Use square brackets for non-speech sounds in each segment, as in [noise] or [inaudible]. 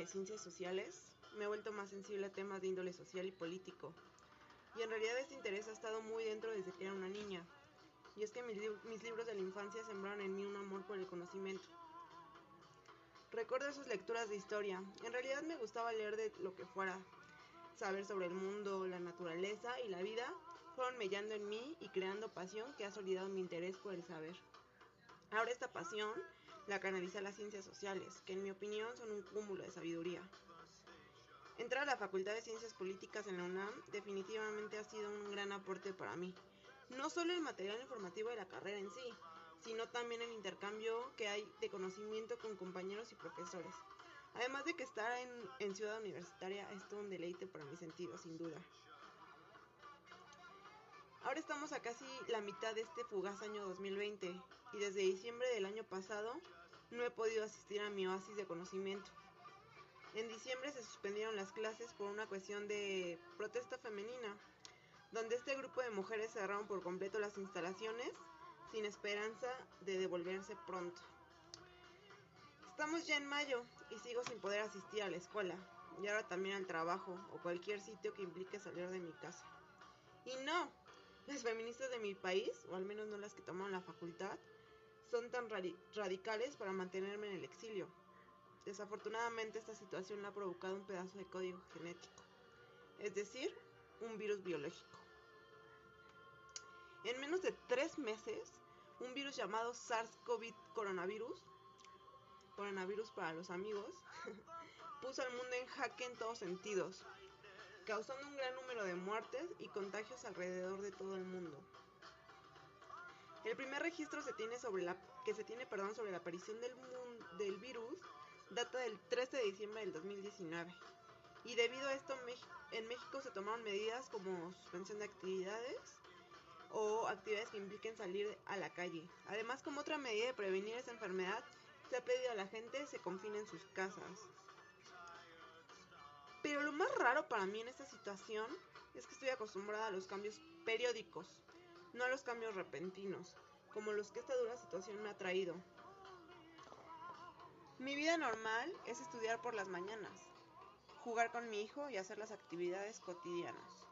De ciencias sociales, me he vuelto más sensible a temas de índole social y político. Y en realidad este interés ha estado muy dentro desde que era una niña. Y es que mis, mis libros de la infancia sembraron en mí un amor por el conocimiento. Recuerdo esas lecturas de historia. En realidad me gustaba leer de lo que fuera. Saber sobre el mundo, la naturaleza y la vida fueron mellando en mí y creando pasión que ha solidado mi interés por el saber. Ahora esta pasión la canaliza las ciencias sociales, que en mi opinión son un cúmulo de sabiduría. Entrar a la Facultad de Ciencias Políticas en la UNAM definitivamente ha sido un gran aporte para mí. No solo el material informativo de la carrera en sí, sino también el intercambio que hay de conocimiento con compañeros y profesores. Además de que estar en, en Ciudad Universitaria es todo un deleite para mi sentido, sin duda. Ahora estamos a casi la mitad de este fugaz año 2020 y desde diciembre del año pasado no he podido asistir a mi oasis de conocimiento. En diciembre se suspendieron las clases por una cuestión de protesta femenina, donde este grupo de mujeres cerraron por completo las instalaciones sin esperanza de devolverse pronto. Estamos ya en mayo y sigo sin poder asistir a la escuela y ahora también al trabajo o cualquier sitio que implique salir de mi casa. Y no, las feministas de mi país, o al menos no las que tomaron la facultad, son tan radicales para mantenerme en el exilio. Desafortunadamente esta situación la ha provocado un pedazo de código genético, es decir, un virus biológico. En menos de tres meses, un virus llamado SARS-CoV coronavirus, coronavirus para los amigos, [laughs] puso al mundo en jaque en todos sentidos, causando un gran número de muertes y contagios alrededor de todo el mundo. El primer registro se tiene sobre la, que se tiene perdón, sobre la aparición del, del virus data del 13 de diciembre del 2019. Y debido a esto en México se tomaron medidas como suspensión de actividades o actividades que impliquen salir a la calle. Además, como otra medida de prevenir esa enfermedad, se ha pedido a la gente se confine en sus casas. Pero lo más raro para mí en esta situación es que estoy acostumbrada a los cambios periódicos, no a los cambios repentinos, como los que esta dura situación me ha traído. Mi vida normal es estudiar por las mañanas, jugar con mi hijo y hacer las actividades cotidianas.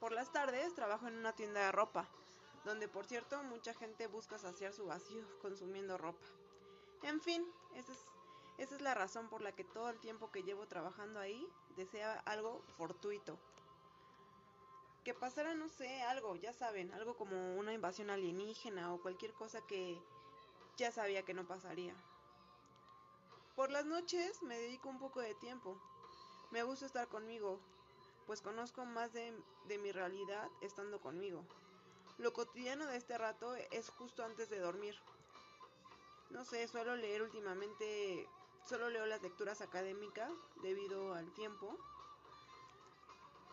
Por las tardes trabajo en una tienda de ropa, donde por cierto mucha gente busca saciar su vacío [laughs] consumiendo ropa. En fin, esa es esa es la razón por la que todo el tiempo que llevo trabajando ahí desea algo fortuito. Que pasara, no sé, algo, ya saben, algo como una invasión alienígena o cualquier cosa que ya sabía que no pasaría. Por las noches me dedico un poco de tiempo. Me gusta estar conmigo, pues conozco más de, de, mi realidad estando conmigo. Lo cotidiano de este rato es justo antes de dormir. No sé, suelo leer últimamente Solo leo las lecturas académicas debido al tiempo.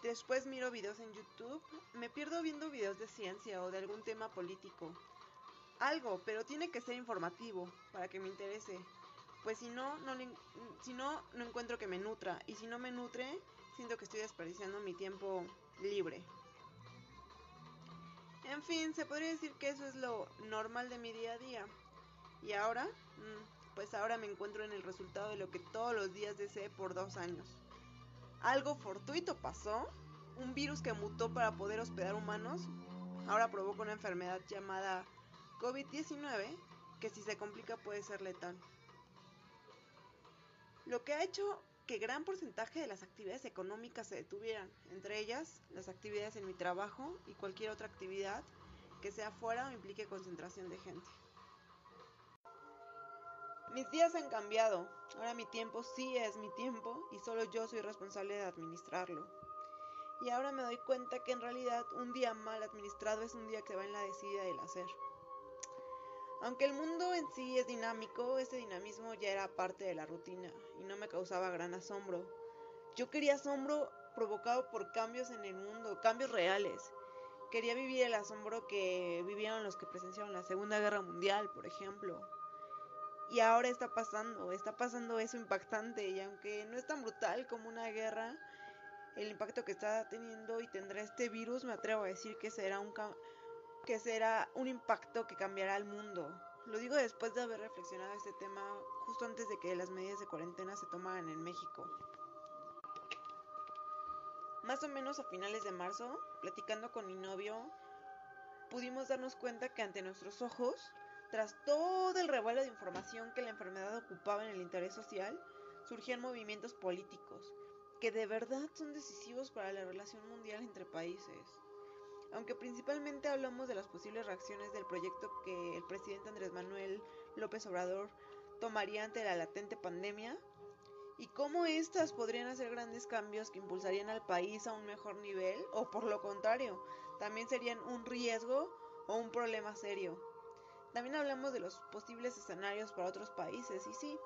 Después miro videos en YouTube. Me pierdo viendo videos de ciencia o de algún tema político. Algo, pero tiene que ser informativo para que me interese. Pues si no, no, si no, no encuentro que me nutra. Y si no me nutre, siento que estoy desperdiciando mi tiempo libre. En fin, se podría decir que eso es lo normal de mi día a día. Y ahora, mm, pues ahora me encuentro en el resultado de lo que todos los días deseé por dos años. Algo fortuito pasó, un virus que mutó para poder hospedar humanos, ahora provoca una enfermedad llamada COVID-19 que si se complica puede ser letal. Lo que ha hecho que gran porcentaje de las actividades económicas se detuvieran, entre ellas las actividades en mi trabajo y cualquier otra actividad que sea fuera o implique concentración de gente. Mis días han cambiado. Ahora mi tiempo sí es mi tiempo y solo yo soy responsable de administrarlo. Y ahora me doy cuenta que en realidad un día mal administrado es un día que va en la decidida del hacer. Aunque el mundo en sí es dinámico, ese dinamismo ya era parte de la rutina y no me causaba gran asombro. Yo quería asombro provocado por cambios en el mundo, cambios reales. Quería vivir el asombro que vivieron los que presenciaron la Segunda Guerra Mundial, por ejemplo, y ahora está pasando, está pasando eso impactante y aunque no es tan brutal como una guerra, el impacto que está teniendo y tendrá este virus, me atrevo a decir que será un que será un impacto que cambiará el mundo. Lo digo después de haber reflexionado este tema justo antes de que las medidas de cuarentena se tomaran en México. Más o menos a finales de marzo, platicando con mi novio, pudimos darnos cuenta que ante nuestros ojos, tras todo el revuelo de información que la enfermedad ocupaba en el interés social, surgían movimientos políticos que de verdad son decisivos para la relación mundial entre países. Aunque principalmente hablamos de las posibles reacciones del proyecto que el presidente Andrés Manuel López Obrador tomaría ante la latente pandemia, y cómo éstas podrían hacer grandes cambios que impulsarían al país a un mejor nivel o por lo contrario, también serían un riesgo o un problema serio. También hablamos de los posibles escenarios para otros países y sí,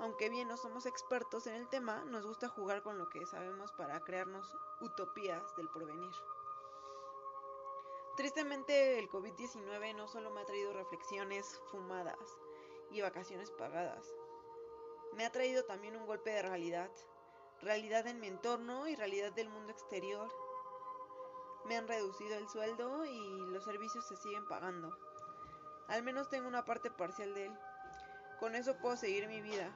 aunque bien no somos expertos en el tema, nos gusta jugar con lo que sabemos para crearnos utopías del porvenir. Tristemente el COVID-19 no solo me ha traído reflexiones fumadas y vacaciones pagadas, me ha traído también un golpe de realidad, realidad en mi entorno y realidad del mundo exterior. Me han reducido el sueldo y los servicios se siguen pagando. Al menos tengo una parte parcial de él. Con eso puedo seguir mi vida.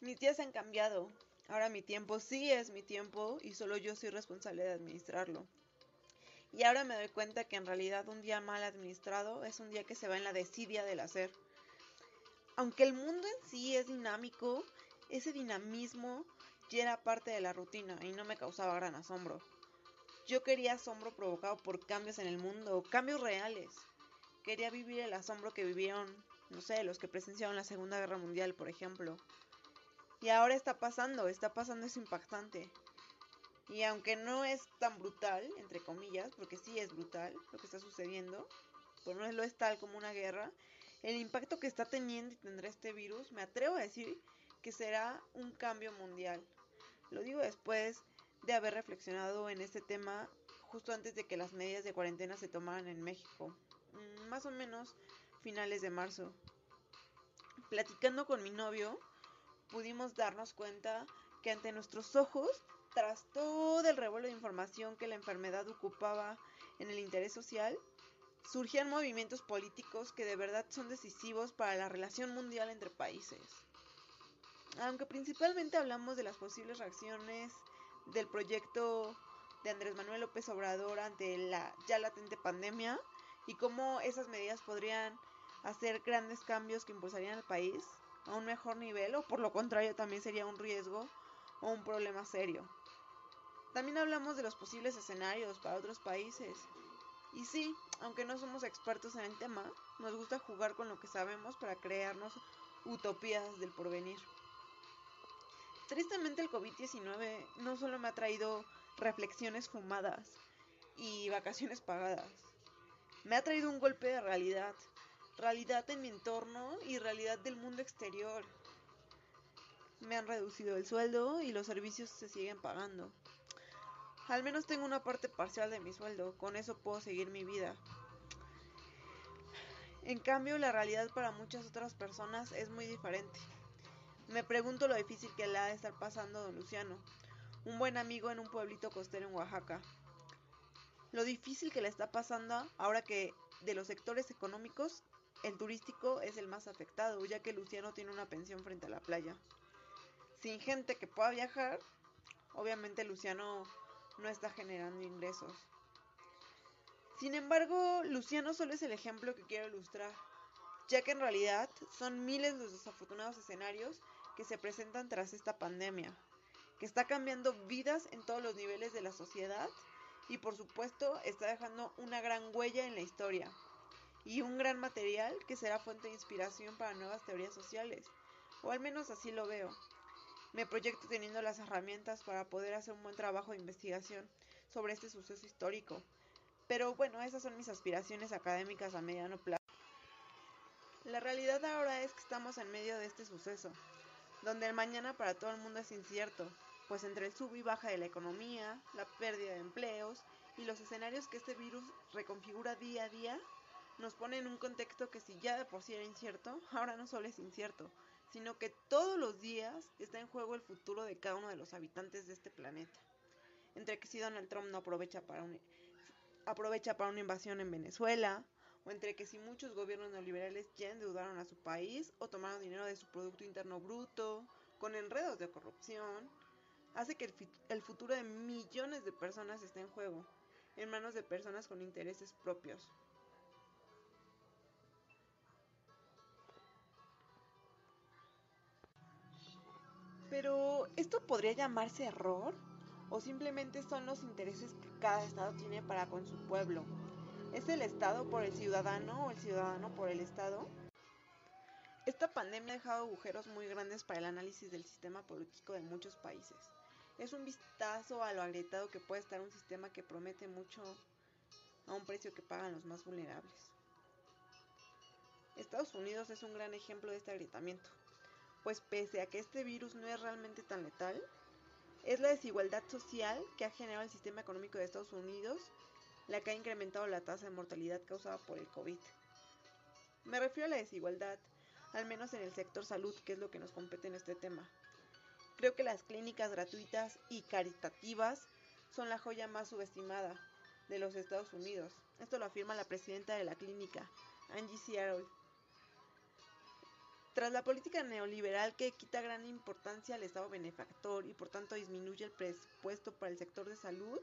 Mis días han cambiado. Ahora mi tiempo sí es mi tiempo y solo yo soy responsable de administrarlo. Y ahora me doy cuenta que en realidad un día mal administrado es un día que se va en la desidia del hacer. Aunque el mundo en sí es dinámico, ese dinamismo ya era parte de la rutina y no me causaba gran asombro. Yo quería asombro provocado por cambios en el mundo, cambios reales. Quería vivir el asombro que vivieron, no sé, los que presenciaron la Segunda Guerra Mundial, por ejemplo. Y ahora está pasando, está pasando, es impactante. Y aunque no es tan brutal, entre comillas, porque sí es brutal lo que está sucediendo, pues no lo es tal como una guerra, el impacto que está teniendo y tendrá este virus, me atrevo a decir que será un cambio mundial. Lo digo después de haber reflexionado en este tema justo antes de que las medidas de cuarentena se tomaran en México, mm, más o menos finales de marzo. Platicando con mi novio, pudimos darnos cuenta que ante nuestros ojos tras todo el revuelo de información que la enfermedad ocupaba en el interés social, surgían movimientos políticos que de verdad son decisivos para la relación mundial entre países. Aunque principalmente hablamos de las posibles reacciones del proyecto de Andrés Manuel López Obrador ante la ya latente pandemia y cómo esas medidas podrían hacer grandes cambios que impulsarían al país a un mejor nivel o por lo contrario también sería un riesgo o un problema serio. También hablamos de los posibles escenarios para otros países. Y sí, aunque no somos expertos en el tema, nos gusta jugar con lo que sabemos para crearnos utopías del porvenir. Tristemente el COVID-19 no solo me ha traído reflexiones fumadas y vacaciones pagadas, me ha traído un golpe de realidad, realidad en mi entorno y realidad del mundo exterior. Me han reducido el sueldo y los servicios se siguen pagando. Al menos tengo una parte parcial de mi sueldo, con eso puedo seguir mi vida. En cambio, la realidad para muchas otras personas es muy diferente. Me pregunto lo difícil que le ha de estar pasando don Luciano, un buen amigo en un pueblito costero en Oaxaca. Lo difícil que le está pasando ahora que de los sectores económicos, el turístico es el más afectado, ya que Luciano tiene una pensión frente a la playa. Sin gente que pueda viajar, obviamente Luciano no está generando ingresos. Sin embargo, Luciano solo es el ejemplo que quiero ilustrar, ya que en realidad son miles los desafortunados escenarios que se presentan tras esta pandemia, que está cambiando vidas en todos los niveles de la sociedad y por supuesto está dejando una gran huella en la historia y un gran material que será fuente de inspiración para nuevas teorías sociales, o al menos así lo veo. Me proyecto teniendo las herramientas para poder hacer un buen trabajo de investigación sobre este suceso histórico. Pero bueno, esas son mis aspiraciones académicas a mediano plazo. La realidad ahora es que estamos en medio de este suceso, donde el mañana para todo el mundo es incierto, pues entre el sub y baja de la economía, la pérdida de empleos y los escenarios que este virus reconfigura día a día, nos pone en un contexto que si ya de por sí era incierto, ahora no solo es incierto, sino que todos los días está en juego el futuro de cada uno de los habitantes de este planeta. Entre que si Donald Trump no aprovecha para aprovecha para una invasión en Venezuela, o entre que si muchos gobiernos neoliberales ya endeudaron a su país o tomaron dinero de su Producto Interno Bruto, con enredos de corrupción, hace que el, futuro de millones de personas esté en juego, en manos de personas con intereses propios. Pero, ¿esto podría llamarse error? ¿O simplemente son los intereses que cada Estado tiene para con su pueblo? ¿Es el Estado por el ciudadano o el ciudadano por el Estado? Esta pandemia ha dejado agujeros muy grandes para el análisis del sistema político de muchos países. Es un vistazo a lo agrietado que puede estar un sistema que promete mucho a un precio que pagan los más vulnerables. Estados Unidos es un gran ejemplo de este agrietamiento, pues pese a que este virus no es realmente tan letal, es la desigualdad social que ha generado el sistema económico de Estados Unidos la que ha incrementado la tasa de mortalidad causada por el COVID. Me refiero a la desigualdad, al menos en el sector salud, que es lo que nos compete en este tema. Creo que las clínicas gratuitas y caritativas son la joya más subestimada de los Estados Unidos. Esto lo afirma la presidenta de la clínica, Angie Seattle. Tras la política neoliberal que quita gran importancia al Estado benefactor y por tanto disminuye el presupuesto para el sector de salud,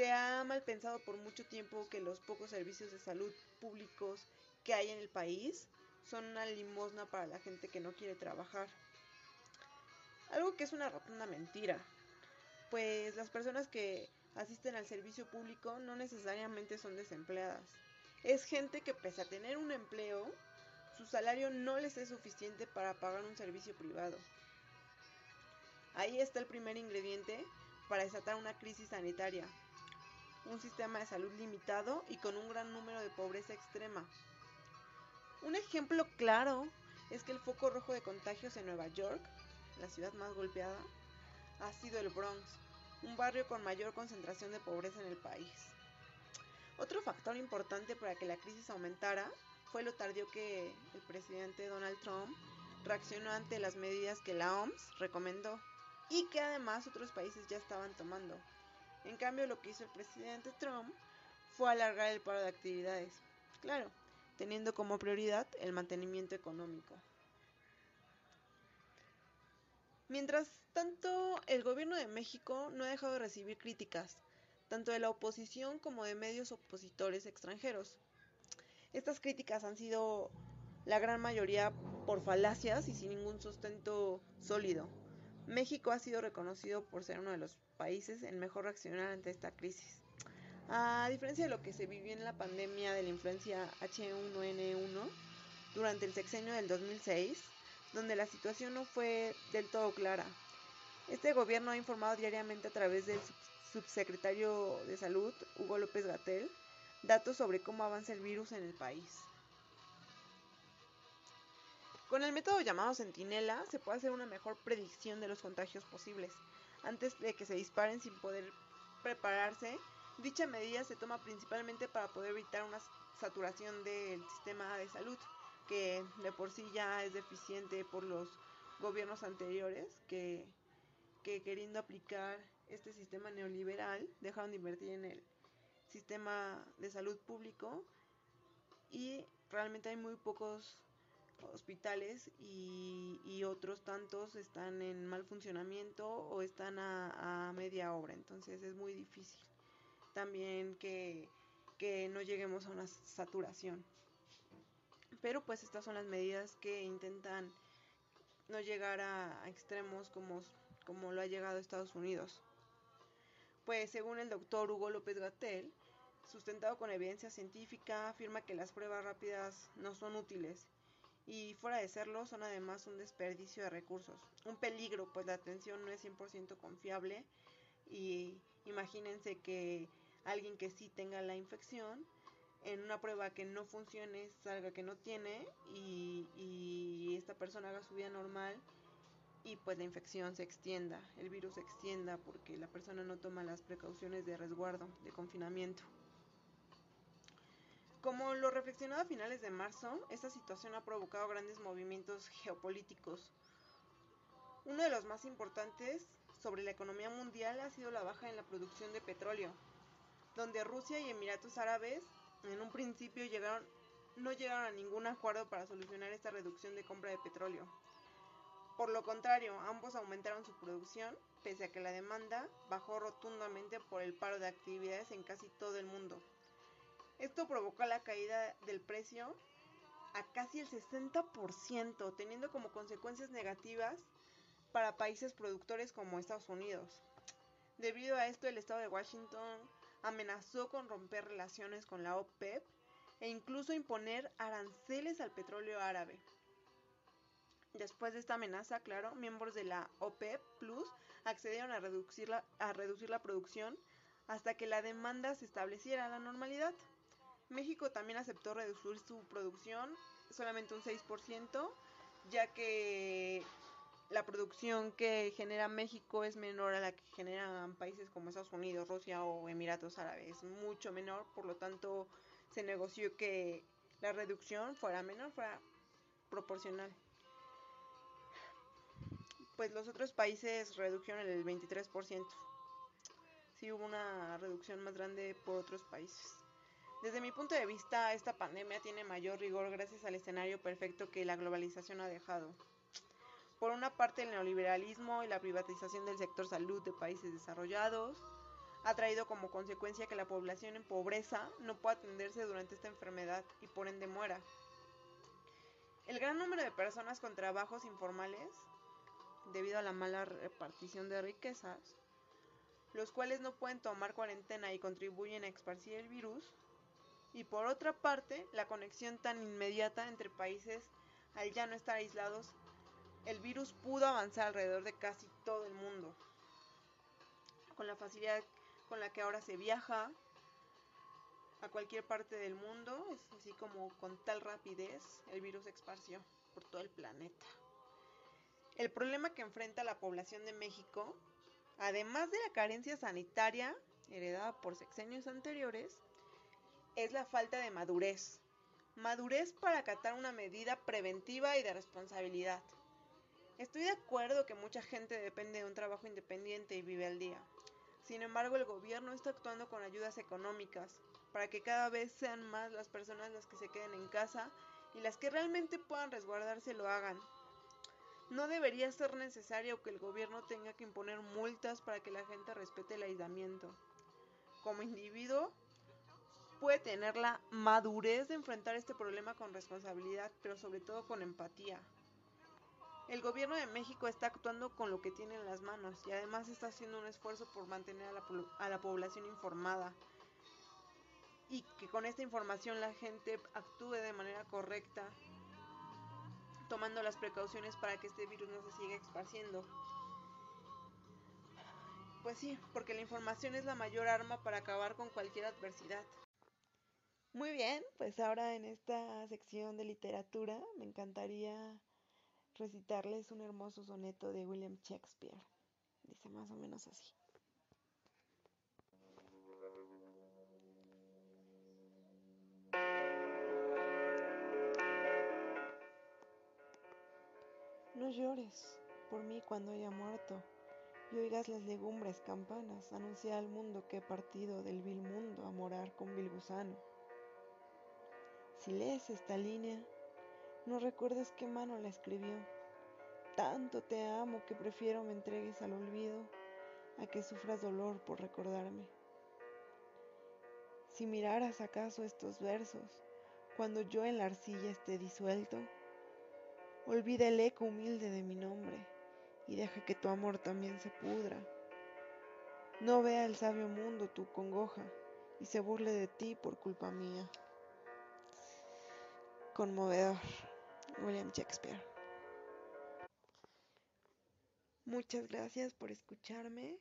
se ha mal pensado por mucho tiempo que los pocos servicios de salud públicos que hay en el país son una limosna para la gente que no quiere trabajar. Algo que es una rotunda mentira, pues las personas que asisten al servicio público no necesariamente son desempleadas. Es gente que pese a tener un empleo, su salario no les es suficiente para pagar un servicio privado. Ahí está el primer ingrediente para desatar una crisis sanitaria. Un sistema de salud limitado y con un gran número de pobreza extrema. Un ejemplo claro es que el foco rojo de contagios en Nueva York la ciudad más golpeada, ha sido el Bronx, un barrio con mayor concentración de pobreza en el país. Otro factor importante para que la crisis aumentara fue lo tardío que el presidente Donald Trump reaccionó ante las medidas que la OMS recomendó y que además otros países ya estaban tomando. En cambio, lo que hizo el presidente Trump fue alargar el paro de actividades, claro, teniendo como prioridad el mantenimiento económico. Mientras tanto, el gobierno de México no ha dejado de recibir críticas, tanto de la oposición como de medios opositores extranjeros. Estas críticas han sido la gran mayoría por falacias y sin ningún sustento sólido. México ha sido reconocido por ser uno de los países en mejor reaccionar ante esta crisis. A diferencia de lo que se vivió en la pandemia de la influencia H1N1 durante el sexenio del 2006, donde la situación no fue del todo clara. Este gobierno ha informado diariamente a través del subsecretario de Salud, Hugo López Gatel, datos sobre cómo avanza el virus en el país. Con el método llamado Centinela se puede hacer una mejor predicción de los contagios posibles. Antes de que se disparen sin poder prepararse, dicha medida se toma principalmente para poder evitar una saturación del sistema de salud que de por sí ya es deficiente por los gobiernos anteriores que, que queriendo aplicar este sistema neoliberal dejaron de invertir en el sistema de salud público y realmente hay muy pocos hospitales y, otros tantos están en mal funcionamiento o están a, media obra. Entonces es muy difícil también que, que no lleguemos a una saturación. Pero pues estas son las medidas que intentan no llegar a, extremos como, como lo ha llegado Estados Unidos. Pues según el doctor Hugo López Gatel, sustentado con evidencia científica, afirma que las pruebas rápidas no son útiles y fuera de serlo son además un desperdicio de recursos, un peligro, pues la atención no es 100% confiable y imagínense que alguien que sí tenga la infección en una prueba que no funcione, salga que no tiene y, y esta persona haga su vida normal y pues la infección se extienda, el virus se extienda porque la persona no toma las precauciones de resguardo, de confinamiento. Como lo reflexionado a finales de marzo, esta situación ha provocado grandes movimientos geopolíticos. Uno de los más importantes sobre la economía mundial ha sido la baja en la producción de petróleo, donde Rusia y Emiratos Árabes en un principio no llegaron a ningún acuerdo para solucionar esta reducción de compra de petróleo. Por lo contrario, ambos aumentaron su producción, pese a que la demanda bajó rotundamente por el paro de actividades en casi todo el mundo. Esto provocó la caída del precio a casi el 60%, teniendo como consecuencias negativas para países productores como Estados Unidos. Debido a esto, el estado de Washington amenazó con romper relaciones con la OPEP e incluso imponer aranceles al petróleo árabe. Después de esta amenaza, claro, miembros de la OPEP Plus accedieron a reducir, la, producción hasta que la demanda se estableciera a la normalidad. México también aceptó reducir su producción solamente un 6%, ya que la producción que genera México es menor a la que generan países como Estados Unidos, Rusia o Emiratos Árabes, mucho menor, por lo tanto se negoció que la reducción fuera menor, fuera proporcional pues los otros países redujeron el 23%. Sí hubo una reducción más grande por otros países. Desde mi punto de vista, esta pandemia tiene mayor rigor gracias al escenario perfecto que la globalización ha dejado. Por una parte, el neoliberalismo y la privatización del sector salud de países desarrollados ha traído como consecuencia que la población en pobreza no pueda atenderse durante esta enfermedad y por ende muera. El gran número de personas con trabajos informales debido a la mala repartición de riquezas, los cuales no pueden tomar cuarentena y contribuyen a esparcir el virus, y por otra parte, la conexión tan inmediata entre países al ya no estar aislados, el virus pudo avanzar alrededor de casi todo el mundo. Con la facilidad con la que ahora se viaja a cualquier parte del mundo, así como con tal rapidez, el virus se esparció por todo el planeta. El problema que enfrenta la población de México, además de la carencia sanitaria heredada por sexenios anteriores, es la falta de madurez. Madurez para acatar una medida preventiva y de responsabilidad. Estoy de acuerdo que mucha gente depende de un trabajo independiente y vive al día. Sin embargo, el gobierno está actuando con ayudas económicas para que cada vez sean más las personas las que se queden en casa y las que realmente puedan resguardarse lo hagan. No debería ser necesario que el gobierno tenga que imponer multas para que la gente respete el aislamiento. Como individuo, puede tener la madurez de enfrentar este problema con responsabilidad, pero sobre todo con empatía. El gobierno de México está actuando con lo que tiene en las manos y además está haciendo un esfuerzo por mantener a la, población informada y que con esta información la gente actúe de manera correcta tomando las precauciones para que este virus no se siga esparciendo. Pues sí, porque la información es la mayor arma para acabar con cualquier adversidad. Muy bien, pues ahora en esta sección de literatura me encantaría recitarles un hermoso soneto de William Shakespeare. Dice más o menos así. No llores por mí cuando haya muerto y oigas las legumbres campanas anunciar al mundo que he partido del vil mundo a morar con vil gusano. Si lees esta línea, no recuerdes qué mano la escribió. Tanto te amo que prefiero me entregues al olvido a que sufras dolor por recordarme. Si miraras acaso estos versos, cuando yo en la arcilla esté disuelto, Olvida el eco humilde de mi nombre y deja que tu amor también se pudra. No vea el sabio mundo tu congoja y se burle de ti por culpa mía conmovedor, William Shakespeare. Muchas gracias por escucharme.